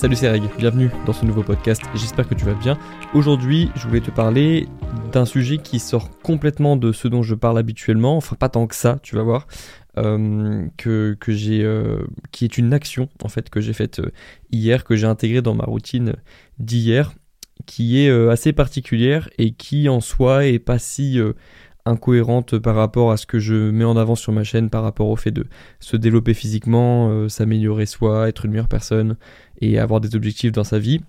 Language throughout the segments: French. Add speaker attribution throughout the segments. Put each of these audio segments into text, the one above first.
Speaker 1: Salut c'est Reg, bienvenue dans ce nouveau podcast, j'espère que tu vas bien. Aujourd'hui je voulais te parler d'un sujet qui sort complètement de ce dont je parle habituellement, enfin pas tant que ça, tu vas voir, euh, j'ai, euh, qui est une action en fait que j'ai faite euh, hier, que j'ai intégrée dans ma routine d'hier, qui est assez particulière et qui en soi est pas si incohérente par rapport à ce que je mets en avant sur ma chaîne, par rapport au fait de se développer physiquement, euh, s'améliorer soi, être une meilleure personne et avoir des objectifs dans sa vie.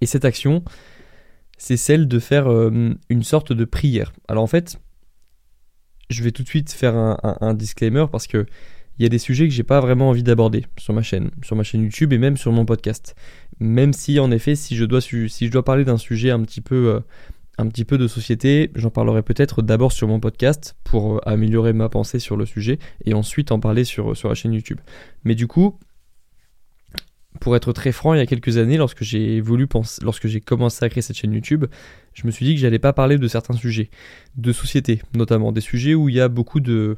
Speaker 1: Et cette action, c'est celle de faire euh, une sorte de prière. Alors en fait, je vais tout de suite faire un, disclaimer parce que il y a des sujets que j'ai pas vraiment envie d'aborder sur ma chaîne, sur ma chaîne YouTube et même sur mon podcast. Même si en effet, si je dois, si je dois parler d'un sujet un petit peu euh, un petit peu de société. J'en parlerai peut-être d'abord sur mon podcast pour euh, améliorer ma pensée sur le sujet et ensuite en parler sur, la chaîne YouTube. Mais du coup, pour être très franc, il y a quelques années, lorsque j'ai voulu penser, lorsque j'ai commencé à créer cette chaîne YouTube, je me suis dit que j'allais pas parler de certains sujets, de société notamment, des sujets où il y a beaucoup de,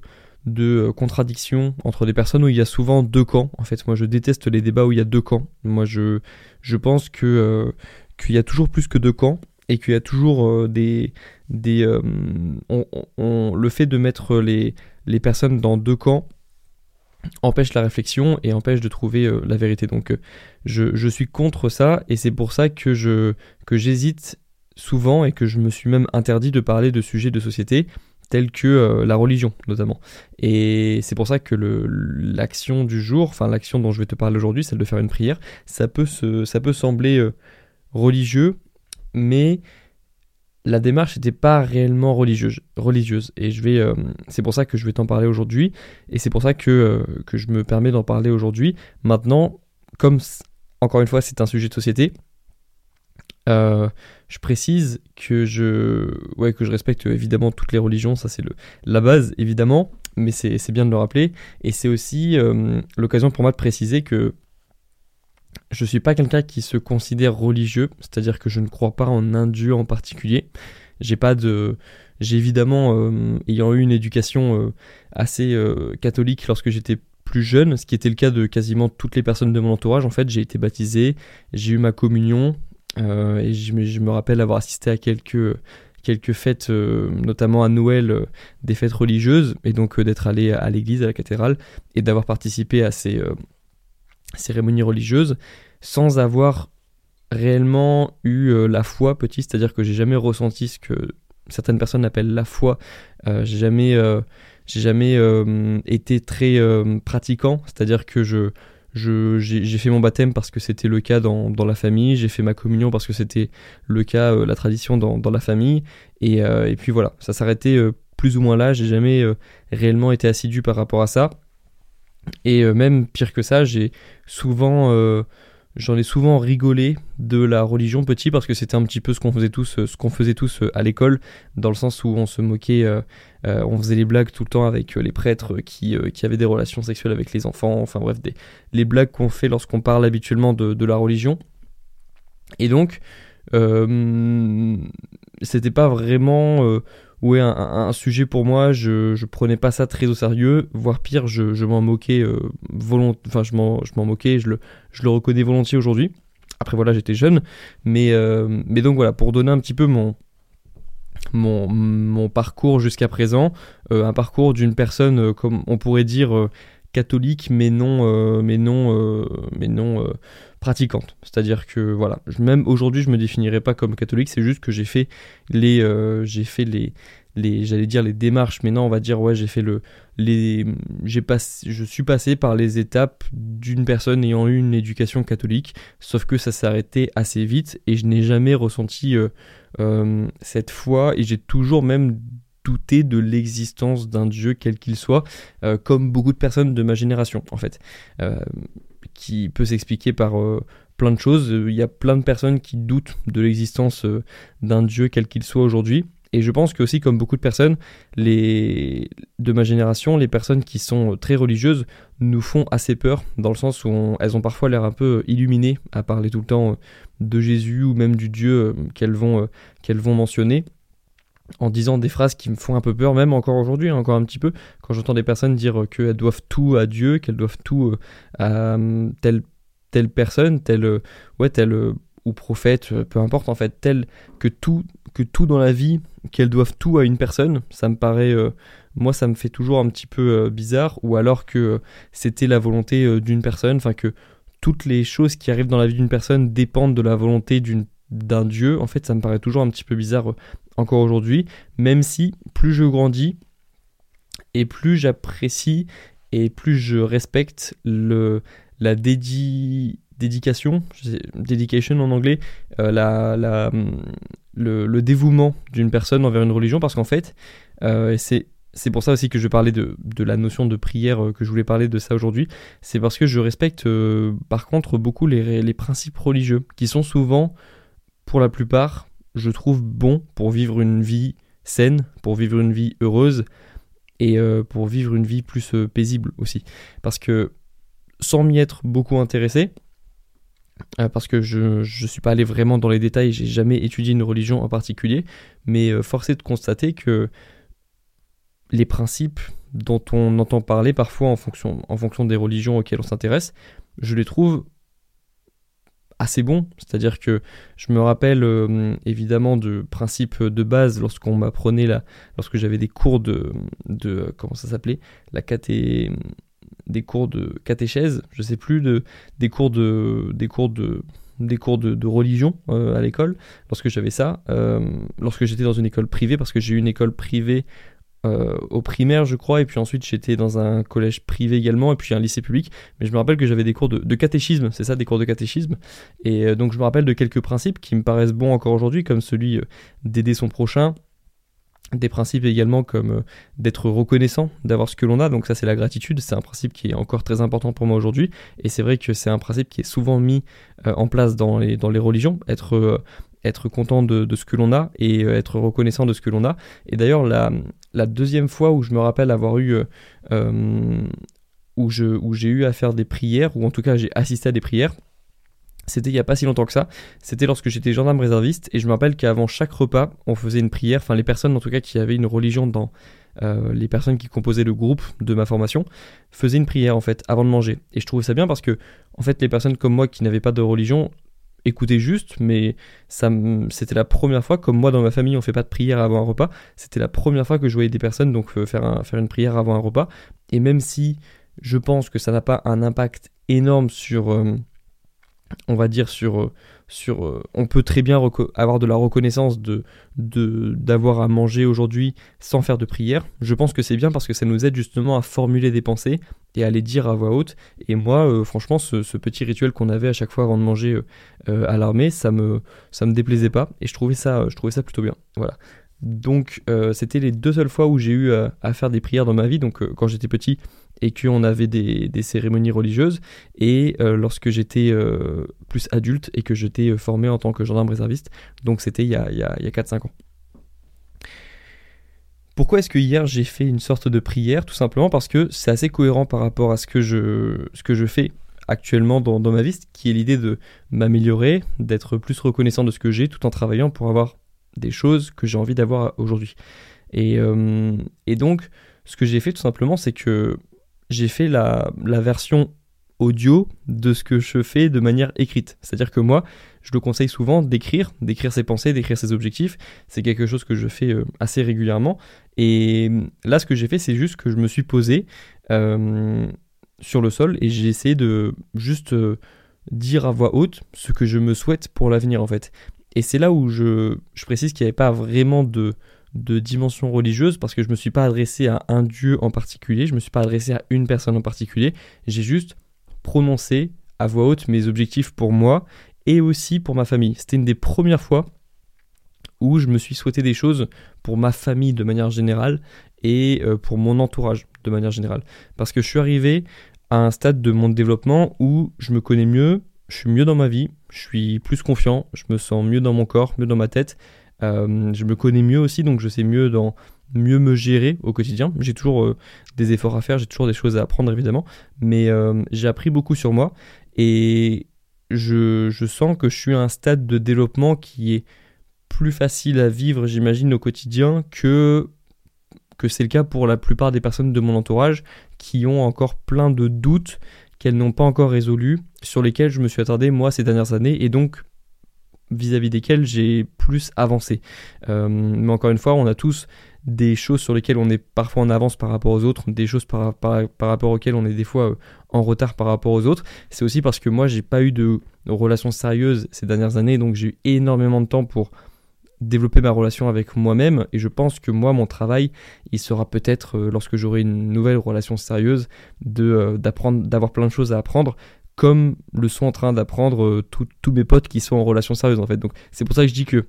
Speaker 1: euh, contradictions entre des personnes où il y a souvent deux camps. En fait, moi je déteste les débats où il y a deux camps. Moi je, pense euh, qu'il y a toujours plus que deux camps et qu'il y a toujours euh, des, des euh, on, le fait de mettre les, les personnes dans deux camps empêche la réflexion et empêche de trouver euh, la vérité. Donc je, je, suis contre ça et c'est pour ça que je que j'hésite souvent et que je me suis même interdit de parler de sujets de société tels que la religion notamment. Et c'est pour ça que l'action du jour, enfin l'action dont je vais te parler aujourd'hui, celle de faire une prière, ça peut, se, ça peut sembler religieux, mais la démarche n'était pas réellement religieuse. Et je vais, euh, c'est pour ça que je vais t'en parler aujourd'hui, et c'est pour ça que, euh, que je me permets d'en parler aujourd'hui. Maintenant, comme encore une fois c'est un sujet de société, euh, je précise que je, ouais, que je respecte évidemment toutes les religions, ça c'est le, la base évidemment, mais c'est bien de le rappeler. Et c'est aussi l'occasion pour moi de préciser que je suis pas quelqu'un qui se considère religieux, c'est-à-dire que je ne crois pas en un dieu en particulier. J'ai pas de, j'ai évidemment, euh, ayant eu une éducation euh, assez euh, catholique lorsque j'étais plus jeune, ce qui était le cas de quasiment toutes les personnes de mon entourage. En fait, j'ai été baptisé, j'ai eu ma communion, et je, me rappelle avoir assisté à quelques quelques fêtes, notamment à Noël, des fêtes religieuses, et donc d'être allé à l'église, à la cathédrale, et d'avoir participé à ces cérémonies religieuses sans avoir réellement eu euh, la foi petit, c'est-à-dire que j'ai jamais ressenti ce que certaines personnes appellent la foi. Euh, j'ai jamais, euh, j'ai jamais été très pratiquant, c'est-à-dire que je j'ai fait mon baptême parce que c'était le cas dans, dans la famille, j'ai fait ma communion parce que c'était le cas, la tradition dans, dans, la famille, et, et puis voilà, ça s'arrêtait plus ou moins là, j'ai jamais réellement été assidu par rapport à ça. Et euh, même pire que ça, j'ai souvent, euh, j'en ai souvent rigolé de la religion petit parce que c'était un petit peu ce qu'on faisait tous, euh, ce qu'on faisait tous à l'école, dans le sens où on se moquait, on faisait les blagues tout le temps avec les prêtres qui, qui avaient des relations sexuelles avec les enfants, enfin bref, des, les blagues qu'on fait lorsqu'on parle habituellement de, de, la religion. Et donc, c'était pas vraiment ouais, un, sujet pour moi, je, prenais pas ça très au sérieux, voire pire, je, m'en moquais euh, enfin je m'en, moquais, je le, reconnais volontiers aujourd'hui. Après voilà, j'étais jeune, mais, euh, mais donc voilà, pour donner un petit peu mon, mon, parcours jusqu'à présent, euh, un parcours d'une personne, comme on pourrait dire, catholique, mais non, mais non, mais non pratiquante. C'est-à-dire que voilà, même aujourd'hui, je me définirais pas comme catholique. C'est juste que j'ai fait les, euh, j'ai fait les, les, j'allais dire les démarches, mais non, on va dire ouais, j'ai fait le, les, j'ai passé, je suis passé par les étapes d'une personne ayant eu une éducation catholique. Sauf que ça s'est arrêté assez vite et je n'ai jamais ressenti euh, euh, cette foi et j'ai toujours même douté de l'existence d'un Dieu quel qu'il soit, comme beaucoup de personnes de ma génération en fait qui peut s'expliquer par euh, plein de choses. Il y a plein de personnes qui doutent de l'existence euh, d'un Dieu quel qu'il soit aujourd'hui. Et je pense que aussi, comme beaucoup de personnes, les... de ma génération, les personnes qui sont très religieuses nous font assez peur, dans le sens où elles ont parfois l'air un peu illuminées à parler tout le temps de Jésus ou même du Dieu euh, qu'elles vont, qu'elles vont mentionner en disant des phrases qui me font un peu peur, même encore aujourd'hui, hein, encore un petit peu, quand j'entends des personnes dire qu'elles doivent tout à Dieu, qu'elles doivent tout euh, à hum, tel, telle personne, telle, ouais, telle ou prophète, peu importe en fait, tel que tout, que tout dans la vie, qu'elles doivent tout à une personne, ça me paraît, moi ça me fait toujours un petit peu bizarre, ou alors que c'était la volonté d'une personne, enfin que toutes les choses qui arrivent dans la vie d'une personne dépendent de la volonté d'une d'un dieu, en fait ça me paraît toujours un petit peu bizarre euh, encore aujourd'hui, même si plus je grandis et plus j'apprécie et plus je respecte le, la dédi, dédication, en anglais, euh, la, la, le, dévouement d'une personne envers une religion, parce qu'en fait, euh, c'est c'est pour ça aussi que je parlais de, de, la notion de prière, que je voulais parler de ça aujourd'hui. C'est parce que je respecte par contre beaucoup les, les, principes religieux, qui sont souvent pour la plupart, je trouve bon pour vivre une vie saine, pour vivre une vie heureuse et euh, pour vivre une vie plus euh, paisible aussi. Parce que sans m'y être beaucoup intéressé, euh, parce que je ne suis pas allé vraiment dans les détails, j'ai jamais étudié une religion en particulier, mais forcé de constater que les principes dont on entend parler parfois en fonction, en fonction des religions auxquelles on s'intéresse, je les trouve assez bon. C'est-à-dire que je me rappelle euh, évidemment de principes de base lorsqu'on m'apprenait là, lorsque j'avais des cours de, de comment ça s'appelait, la caté, des cours de catéchèse, je sais plus de des cours de des cours de cours de, religion euh, à l'école lorsque j'avais ça euh, lorsque j'étais dans une école privée parce que j'ai eu une école privée euh, au primaire, je crois, et puis ensuite j'étais dans un collège privé également, et puis un lycée public. Mais je me rappelle que j'avais des cours de, catéchisme, c'est ça, des cours de catéchisme. Et euh, donc je me rappelle de quelques principes qui me paraissent bons encore aujourd'hui, comme celui euh, d'aider son prochain, des principes également comme d'être reconnaissant d'avoir ce que l'on a, donc ça c'est la gratitude, c'est un principe qui est encore très important pour moi aujourd'hui, et c'est vrai que c'est un principe qui est souvent mis en place dans les, dans les religions, être être content de, ce que l'on a et euh, être reconnaissant de ce que l'on a. Et d'ailleurs, la, deuxième fois où je me rappelle avoir eu, euh, euh, où, je, où j'ai eu à faire des prières, ou en tout cas j'ai assisté à des prières, c'était il n'y a pas si longtemps que ça. C'était lorsque j'étais gendarme réserviste et je me rappelle qu'avant chaque repas, on faisait une prière. Enfin, les personnes en tout cas qui avaient une religion dans les personnes qui composaient le groupe de ma formation faisaient une prière en fait avant de manger. Et je trouvais ça bien parce que en fait les personnes comme moi qui n'avaient pas de religion écouter juste, mais ça, c'était la première fois, comme moi dans ma famille on fait pas de prière avant un repas, c'était la première fois que je voyais des personnes donc euh, faire, faire une prière avant un repas, et même si je pense que ça n'a pas un impact énorme sur, euh, on va dire sur, euh, euh, on peut très bien avoir de la reconnaissance de d'avoir à manger aujourd'hui sans faire de prière. Je pense que c'est bien parce que ça nous aide justement à formuler des pensées et à les dire à voix haute. Et moi, euh, franchement, ce, petit rituel qu'on avait à chaque fois avant de manger à l'armée, ça me ça me déplaisait pas et je trouvais ça je trouvais ça plutôt bien. Voilà. Donc c'était les deux seules fois où j'ai eu à faire des prières dans ma vie. Donc quand j'étais petit, et qu'on avait des, cérémonies religieuses. Et euh, lorsque j'étais euh, plus adulte et que j'étais euh, formé en tant que gendarme réserviste, donc c'était il y a, il y a, 4-5 ans. Pourquoi est-ce que hier j'ai fait une sorte de prière? Tout simplement parce que c'est assez cohérent par rapport à ce que je, fais actuellement dans ma vie, qui est l'idée de m'améliorer, d'être plus reconnaissant de ce que j'ai tout en travaillant pour avoir des choses que j'ai envie d'avoir aujourd'hui. Et, et donc, ce que j'ai fait tout simplement, c'est que j'ai fait la, version audio de ce que je fais de manière écrite. C'est-à-dire que moi, je le conseille souvent d'écrire, d'écrire ses pensées, d'écrire ses objectifs. C'est quelque chose que je fais euh, assez régulièrement. Et là, ce que j'ai fait, c'est juste que je me suis posé euh, sur le sol et j'ai essayé de juste euh, dire à voix haute ce que je me souhaite pour l'avenir, en fait. Et c'est là où je, précise qu'il n'y avait pas vraiment de, dimension religieuse parce que je me suis pas adressé à un dieu en particulier, je me suis pas adressé à une personne en particulier, j'ai juste prononcé à voix haute mes objectifs pour moi et aussi pour ma famille. C'était une des premières fois où je me suis souhaité des choses pour ma famille de manière générale et euh, pour mon entourage de manière générale. Parce que je suis arrivé à un stade de mon développement où je me connais mieux, je suis mieux dans ma vie, je suis plus confiant, je me sens mieux dans mon corps, mieux dans ma tête euh, je me connais mieux aussi, donc je sais mieux mieux me gérer au quotidien. J'ai toujours euh, des efforts à faire, j'ai toujours des choses à apprendre évidemment, mais euh, j'ai appris beaucoup sur moi et je, sens que je suis à un stade de développement qui est plus facile à vivre, j'imagine, au quotidien que c'est le cas pour la plupart des personnes de mon entourage qui ont encore plein de doutes n'ont pas encore résolues, sur lesquelles je me suis attardé moi ces dernières années, et donc vis-à-vis desquelles j'ai plus avancé. Euh, mais encore une fois, on a tous des choses sur lesquelles on est parfois en avance par rapport aux autres, des choses par, rapport auxquelles on est des fois euh, en retard par rapport aux autres. C'est aussi parce que moi, j'ai pas eu de relations sérieuses ces dernières années, donc j'ai eu énormément de temps pour développer ma relation avec moi-même. Et je pense que moi mon travail il sera peut-être euh, lorsque j'aurai une nouvelle relation sérieuse de euh, d'apprendre d'avoir plein de choses à apprendre comme le sont en train d'apprendre euh, tous mes potes qui sont en relation sérieuse en fait. Donc c'est pour ça que je dis que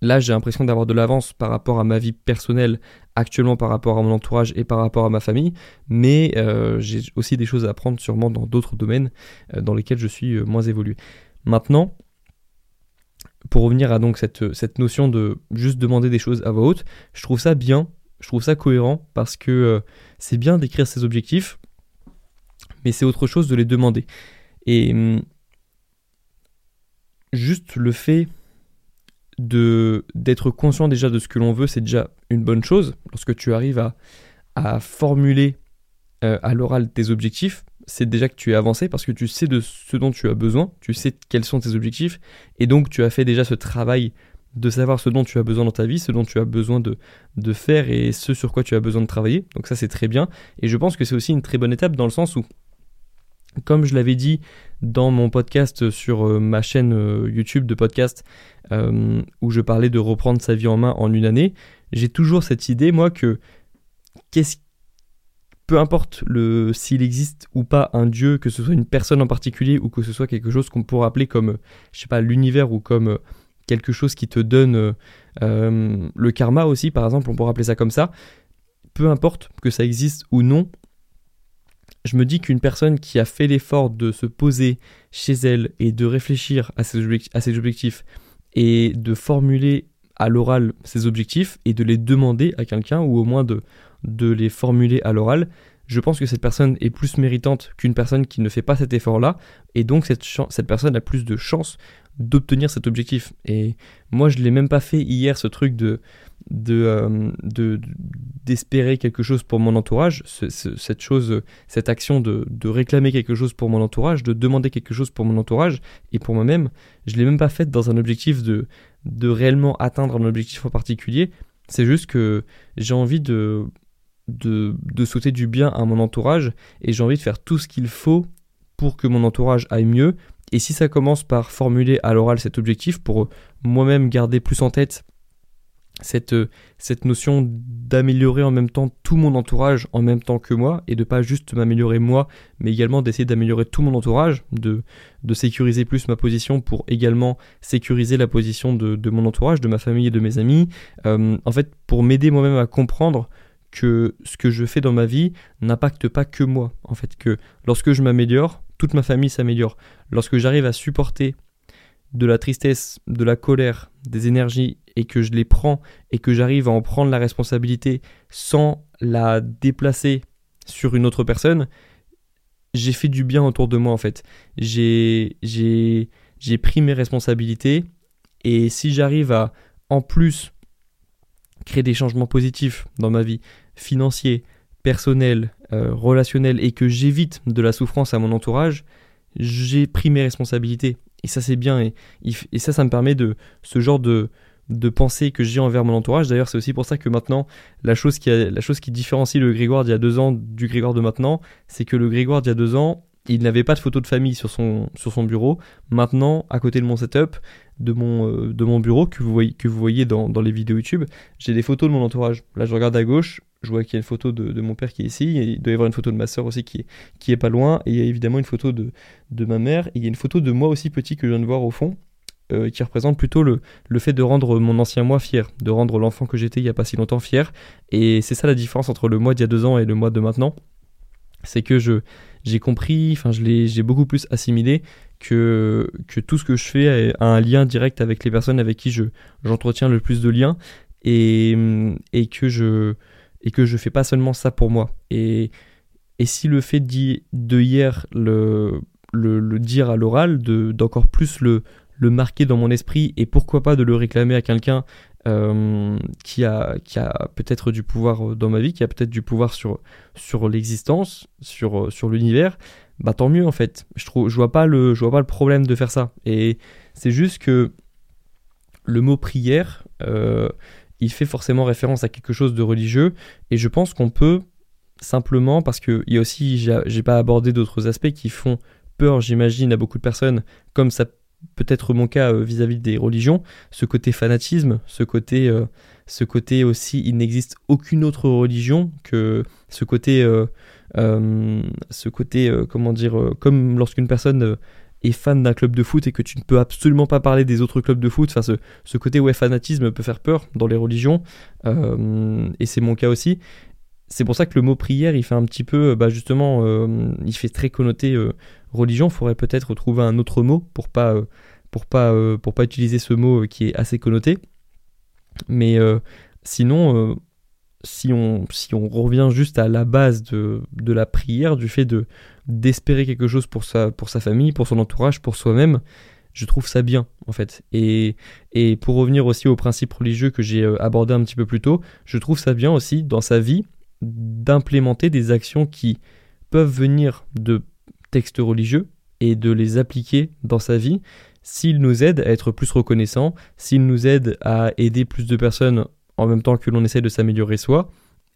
Speaker 1: là j'ai l'impression d'avoir de l'avance par rapport à ma vie personnelle actuellement par rapport à mon entourage et par rapport à ma famille. Mais j'ai aussi des choses à apprendre sûrement dans d'autres domaines dans lesquels je suis moins évolué. Maintenant pour revenir à cette, notion de juste demander des choses à voix haute, je trouve ça bien, je trouve ça cohérent parce que euh, c'est bien d'écrire ses objectifs, mais c'est autre chose de les demander. Et hum, juste le fait d'être conscient déjà de ce que l'on veut, c'est déjà une bonne chose. Lorsque tu arrives à, à formuler euh, à l'oral tes objectifs, c'est déjà que tu es avancé parce que tu sais de ce dont tu as besoin, tu sais quels sont tes objectifs, et donc tu as fait déjà ce travail de savoir ce dont tu as besoin dans ta vie, ce dont tu as besoin de, faire et ce sur quoi tu as besoin de travailler. Donc ça c'est très bien. Et je pense que c'est aussi une très bonne étape dans le sens où, comme je l'avais dit dans mon podcast sur euh, ma chaîne euh, YouTube de podcast, euh, où je parlais de reprendre sa vie en main en une année, j'ai toujours cette idée, moi, que qu'est-ce peu importe s'il existe ou pas un dieu, que ce soit une personne en particulier ou que ce soit quelque chose qu'on pourrait appeler comme, je sais pas, l'univers ou comme euh, quelque chose qui te donne euh, euh, le karma aussi, par exemple, on pourrait appeler ça comme ça. Peu importe que ça existe ou non, je me dis qu'une personne qui a fait l'effort de se poser chez elle et de réfléchir à ses objectifs et de formuler à l'oral ses objectifs et de les demander à quelqu'un ou au moins de, de les formuler à l'oral, je pense que cette personne est plus méritante qu'une personne qui ne fait pas cet effort-là, et donc cette, cette personne a plus de chances d'obtenir cet objectif. Et moi, je l'ai même pas fait hier, ce truc de euh, de d'espérer quelque chose pour mon entourage, cette chose, cette action de, de, réclamer quelque chose pour mon entourage, de demander quelque chose pour mon entourage et pour moi-même, je l'ai même pas fait dans un objectif de de réellement atteindre un objectif en particulier. C'est juste que j'ai envie de de, de souhaiter du bien à mon entourage et j'ai envie de faire tout ce qu'il faut pour que mon entourage aille mieux. Et si ça commence par formuler à l'oral cet objectif pour moi-même garder plus en tête cette, cette notion d'améliorer en même temps tout mon entourage en même temps que moi et de pas juste m'améliorer moi mais également d'essayer d'améliorer tout mon entourage de, de sécuriser plus ma position pour également sécuriser la position de, de mon entourage de ma famille et de mes amis euh, en fait pour m'aider moi-même à comprendre que ce que je fais dans ma vie n'impacte pas que moi. En fait, que lorsque je m'améliore, toute ma famille s'améliore. Lorsque j'arrive à supporter de la tristesse, de la colère, des énergies et que je les prends et que j'arrive à en prendre la responsabilité sans la déplacer sur une autre personne, j'ai fait du bien autour de moi en fait. J'ai j'ai pris mes responsabilités et si j'arrive à en plus créer des changements positifs dans ma vie financier, personnel, euh, et que j'évite de la souffrance à mon entourage, j'ai pris mes responsabilités. Et ça c'est bien et, ça ça me permet de ce genre de, de pensée que j'ai envers mon entourage. D'ailleurs c'est aussi pour ça que maintenant la chose, qui la chose qui différencie le Grégoire d'il y a deux ans du Grégoire de maintenant, c'est que le Grégoire d'il y a deux ans, il n'avait pas de photo de famille sur son, sur son bureau. Maintenant, à côté de mon setup, de mon, euh, de mon bureau que vous voyez, que vous voyez dans, dans les vidéos YouTube, j'ai des photos de mon entourage. Là, je regarde à gauche, je vois qu'il y a une photo de, de, mon père qui est ici, et il doit y avoir une photo de ma soeur aussi qui est, qui est pas loin, et il y a évidemment une photo de, de ma mère, et il y a une photo de moi aussi petit que je viens de voir au fond, euh, qui représente plutôt le, le fait de rendre mon ancien moi fier, de rendre l'enfant que j'étais il y a pas si longtemps fier, et c'est ça la différence entre le moi d'il y a deux ans et le moi de maintenant, c'est que je j'ai compris, enfin je l'ai j'ai beaucoup plus assimilé que, que tout ce que je fais a un lien direct avec les personnes avec qui je j'entretiens le plus de liens et, et que je et que je fais pas seulement ça pour moi. Et, et si le fait de hier le, le, le dire à l'oral d'encore plus le, le marquer dans mon esprit et pourquoi pas de le réclamer à quelqu'un euh, qui a, qui a peut-être du pouvoir dans ma vie, qui a peut-être du pouvoir sur, sur l'existence, sur, sur l'univers, bah tant mieux en fait. Je trouve, je vois pas le, vois pas le problème de faire ça. Et c'est juste que le mot prière, euh, il fait forcément référence à quelque chose de religieux, et je pense qu'on peut simplement, parce qu'il y a aussi, j'ai pas abordé d'autres aspects qui font peur, j'imagine, à beaucoup de personnes, comme ça peut être mon cas euh, vis-à-vis des religions, ce côté fanatisme, ce côté, euh, ce côté aussi, il n'existe aucune autre religion que ce côté, ce côté, comment dire, comme lorsqu'une personne est fan d'un club de foot et que tu ne peux absolument pas parler des autres clubs de foot. Enfin, ce, ce côté ouais, fanatisme peut faire peur dans les religions, euh, et c'est mon cas aussi. C'est pour ça que le mot prière, il fait un petit peu, bah justement, euh, il fait très connoté euh, religion. Il faudrait peut-être trouver un autre mot pour pas, pour pas, pour pas utiliser ce mot qui est assez connoté. Mais sinon, si on, si on revient juste à la base de, de la prière, du fait de d'espérer quelque chose pour sa, pour sa famille, pour son entourage, pour soi-même, je trouve ça bien en fait. Et, et pour revenir aussi au principe religieux que j'ai euh, abordé un petit peu plus tôt, je trouve ça bien aussi dans sa vie d'implémenter des actions qui peuvent venir de textes religieux et de les appliquer dans sa vie s'ils nous aident à être plus reconnaissants, s'ils nous aident à aider plus de personnes en même temps que l'on essaie de s'améliorer soi,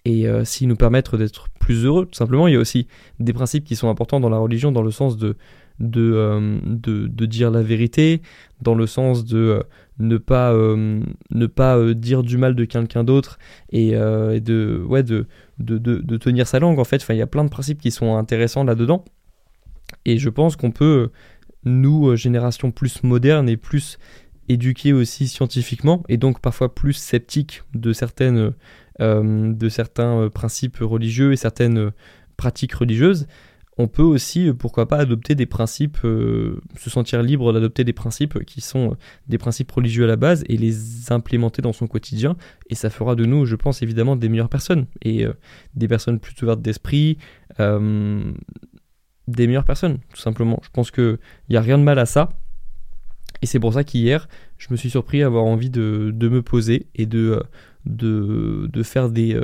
Speaker 1: et euh, s'ils nous permettent d'être plus heureux, tout simplement. Il y a aussi des principes qui sont importants dans la religion, dans le sens de, de, euh, dire la vérité, dans le sens de euh, ne pas, ne pas dire du mal de quelqu'un d'autre et, ouais, de, de, tenir sa langue, en fait. Il y a plein de principes qui sont intéressants là-dedans. Et je pense qu'on peut, nous, génération plus moderne et plus éduqués aussi scientifiquement et donc parfois plus sceptiques de certaines euh, de certains euh, principes religieux et certaines euh, pratiques religieuses, on peut aussi, pourquoi pas, adopter des principes, se sentir libre d'adopter des principes qui sont des principes religieux à la base et les implémenter dans son quotidien. Et ça fera de nous, je pense, évidemment, des meilleures personnes et des personnes plus ouvertes d'esprit, des meilleures personnes, tout simplement. Je pense qu'il n'y a rien de mal à ça. Et c'est pour ça qu'hier, je me suis surpris à avoir envie de, de me poser et de, de, de faire des.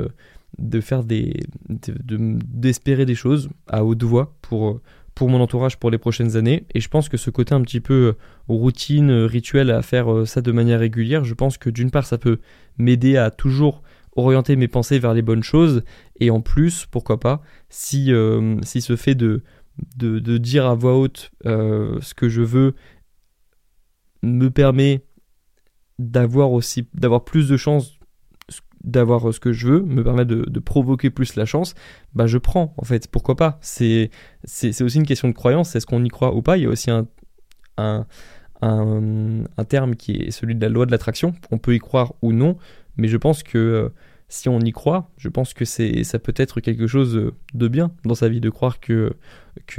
Speaker 1: Euh, de faire des. d'espérer des choses à haute voix pour, pour mon entourage pour les prochaines années. Et je pense que ce côté un petit peu euh, routine, euh, rituel à faire ça de manière régulière, je pense que d'une part, ça peut m'aider à toujours orienter mes pensées vers les bonnes choses. Et en plus, pourquoi pas, si, si ce fait de, de, de, dire à voix haute ce que je veux me permet d'avoir aussi d'avoir plus de chances d'avoir ce que je veux, me permet de, provoquer plus la chance, bah je prends en fait, pourquoi pas? C'est aussi une question de croyance, est-ce qu'on y croit ou pas? Il y a aussi un, un, un, terme qui est celui de la loi de l'attraction, on peut y croire ou non, mais je pense que euh, si on y croit, je pense que c'est ça peut être quelque chose de bien dans sa vie de croire que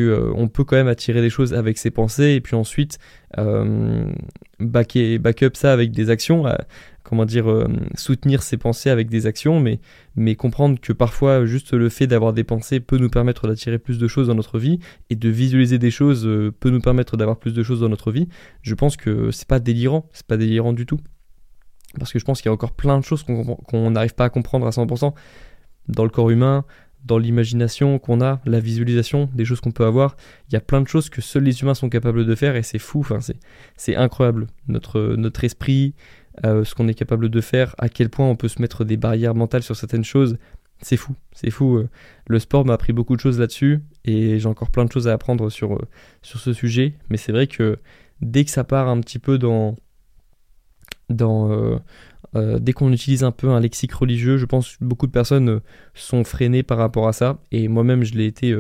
Speaker 1: euh, on peut quand même attirer des choses avec ses pensées et puis ensuite euh, back, up ça avec des actions, euh, comment dire euh, soutenir ses pensées avec des actions, mais mais comprendre que parfois juste le fait d'avoir des pensées peut nous permettre d'attirer plus de choses dans notre vie et de visualiser des choses peut nous permettre d'avoir plus de choses dans notre vie. Je pense que c'est pas délirant, c'est pas délirant du tout. Parce que je pense qu'il y a encore plein de choses qu'on n'arrive pas à comprendre à 100% dans le corps humain, dans l'imagination qu'on a, la visualisation des choses qu'on peut avoir. Il y a plein de choses que seuls les humains sont capables de faire et c'est fou, enfin, c'est incroyable. Notre, notre esprit, euh, ce qu'on est capable de faire, à quel point on peut se mettre des barrières mentales sur certaines choses, c'est fou, c'est fou. Euh. Le sport m'a appris beaucoup de choses là-dessus et j'ai encore plein de choses à apprendre sur, euh, ce sujet. Mais c'est vrai que dès que ça part un petit peu dans, dès qu'on utilise un peu un lexique religieux, je pense que beaucoup de personnes sont freinées par rapport à ça. Et moi-même, je l'ai été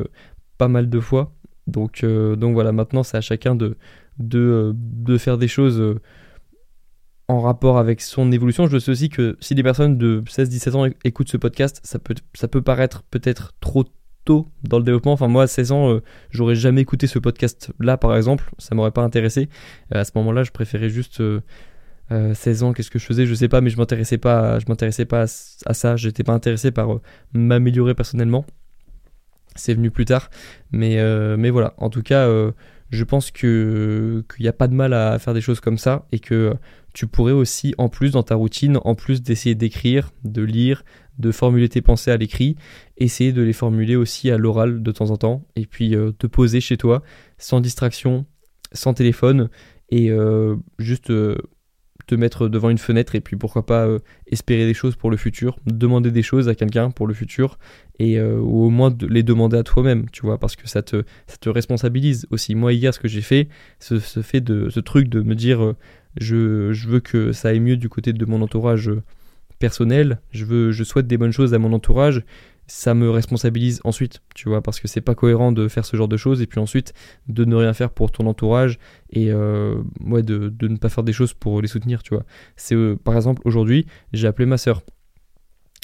Speaker 1: pas mal de fois. Donc, donc voilà, maintenant, c'est à chacun de, de, faire des choses en rapport avec son évolution. Je sais aussi que si des personnes de 16-17 ans écoutent ce podcast, ça peut, ça peut paraître peut-être trop tôt dans le développement. Enfin, moi, à 16 ans, j'aurais jamais écouté ce podcast-là, par exemple. Ça m'aurait pas intéressé. à ce moment-là, je préférais juste 16 euh, ans, qu'est-ce que je faisais, je sais pas, mais je m'intéressais pas, je m'intéressais pas à, ça, j'étais pas intéressé par euh, m'améliorer personnellement. C'est venu plus tard, mais, euh, mais voilà. En tout cas, je pense que qu'il n'y a pas de mal à faire des choses comme ça et que tu pourrais aussi, en plus dans ta routine, en plus d'essayer d'écrire, de lire, de formuler tes pensées à l'écrit, essayer de les formuler aussi à l'oral de temps en temps, et puis te poser chez toi, sans distraction, sans téléphone, et juste te mettre devant une fenêtre et puis pourquoi pas euh, espérer des choses pour le futur, demander des choses à quelqu'un pour le futur et euh, ou au moins les demander à toi-même, tu vois, parce que ça te, responsabilise aussi. Moi hier, ce que j'ai fait, ce, fait de, ce truc de me dire euh, je, veux que ça aille mieux du côté de mon entourage personnel, je, veux, je souhaite des bonnes choses à mon entourage ça me responsabilise ensuite, tu vois, parce que c'est pas cohérent de faire ce genre de choses et puis ensuite de ne rien faire pour ton entourage et euh, ouais, de, ne pas faire des choses pour les soutenir, tu vois. C'est euh, par exemple aujourd'hui, j'ai appelé ma soeur.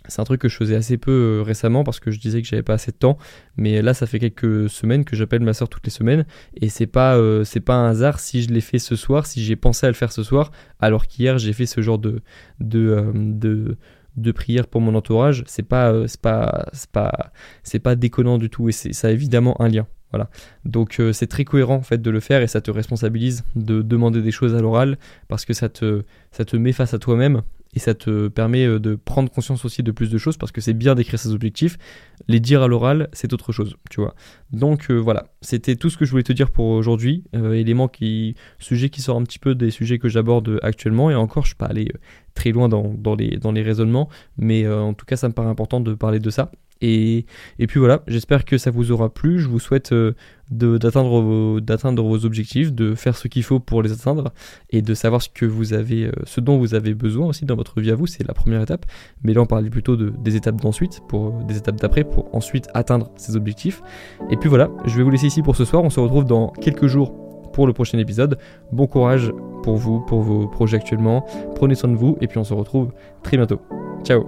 Speaker 1: C'est un truc que je faisais assez peu euh, récemment parce que je disais que j'avais pas assez de temps, mais là ça fait quelques semaines que j'appelle ma soeur toutes les semaines. Et c'est pas c'est pas un hasard si je l'ai fait ce soir, si j'ai pensé à le faire ce soir, alors qu'hier j'ai fait ce genre de de, de de prière pour mon entourage, c'est pas, euh, c'est pas, c'est pas, c'est pas déconnant du tout. Et ça a évidemment un lien. Voilà. Donc euh, c'est très cohérent en fait de le faire et ça te responsabilise de demander des choses à l'oral parce que ça te, ça te met face à toi-même et ça te permet euh, de prendre conscience aussi de plus de choses parce que c'est bien d'écrire ses objectifs. Les dire à l'oral, c'est autre chose, tu vois. Donc voilà, c'était tout ce que je voulais te dire pour aujourd'hui. élément qui, sujet qui sort un petit peu des sujets que j'aborde actuellement et encore, je suis pas allé très loin dans, les, dans les raisonnements, mais euh, en tout cas, ça me paraît important de parler de ça. Et, et puis voilà, j'espère que ça vous aura plu. Je vous souhaite euh, d'atteindre vos, vos objectifs, de faire ce qu'il faut pour les atteindre et de savoir ce que vous avez, euh, ce dont vous avez besoin aussi dans votre vie à vous. C'est la première étape. Mais là, on parlait plutôt de, des étapes d'ensuite, pour des étapes d'après, pour ensuite atteindre ces objectifs. Et puis voilà, je vais vous laisser ici pour ce soir. On se retrouve dans quelques jours pour le prochain épisode. Bon courage pour vous, pour vos projets actuellement. Prenez soin de vous et puis on se retrouve très bientôt. Ciao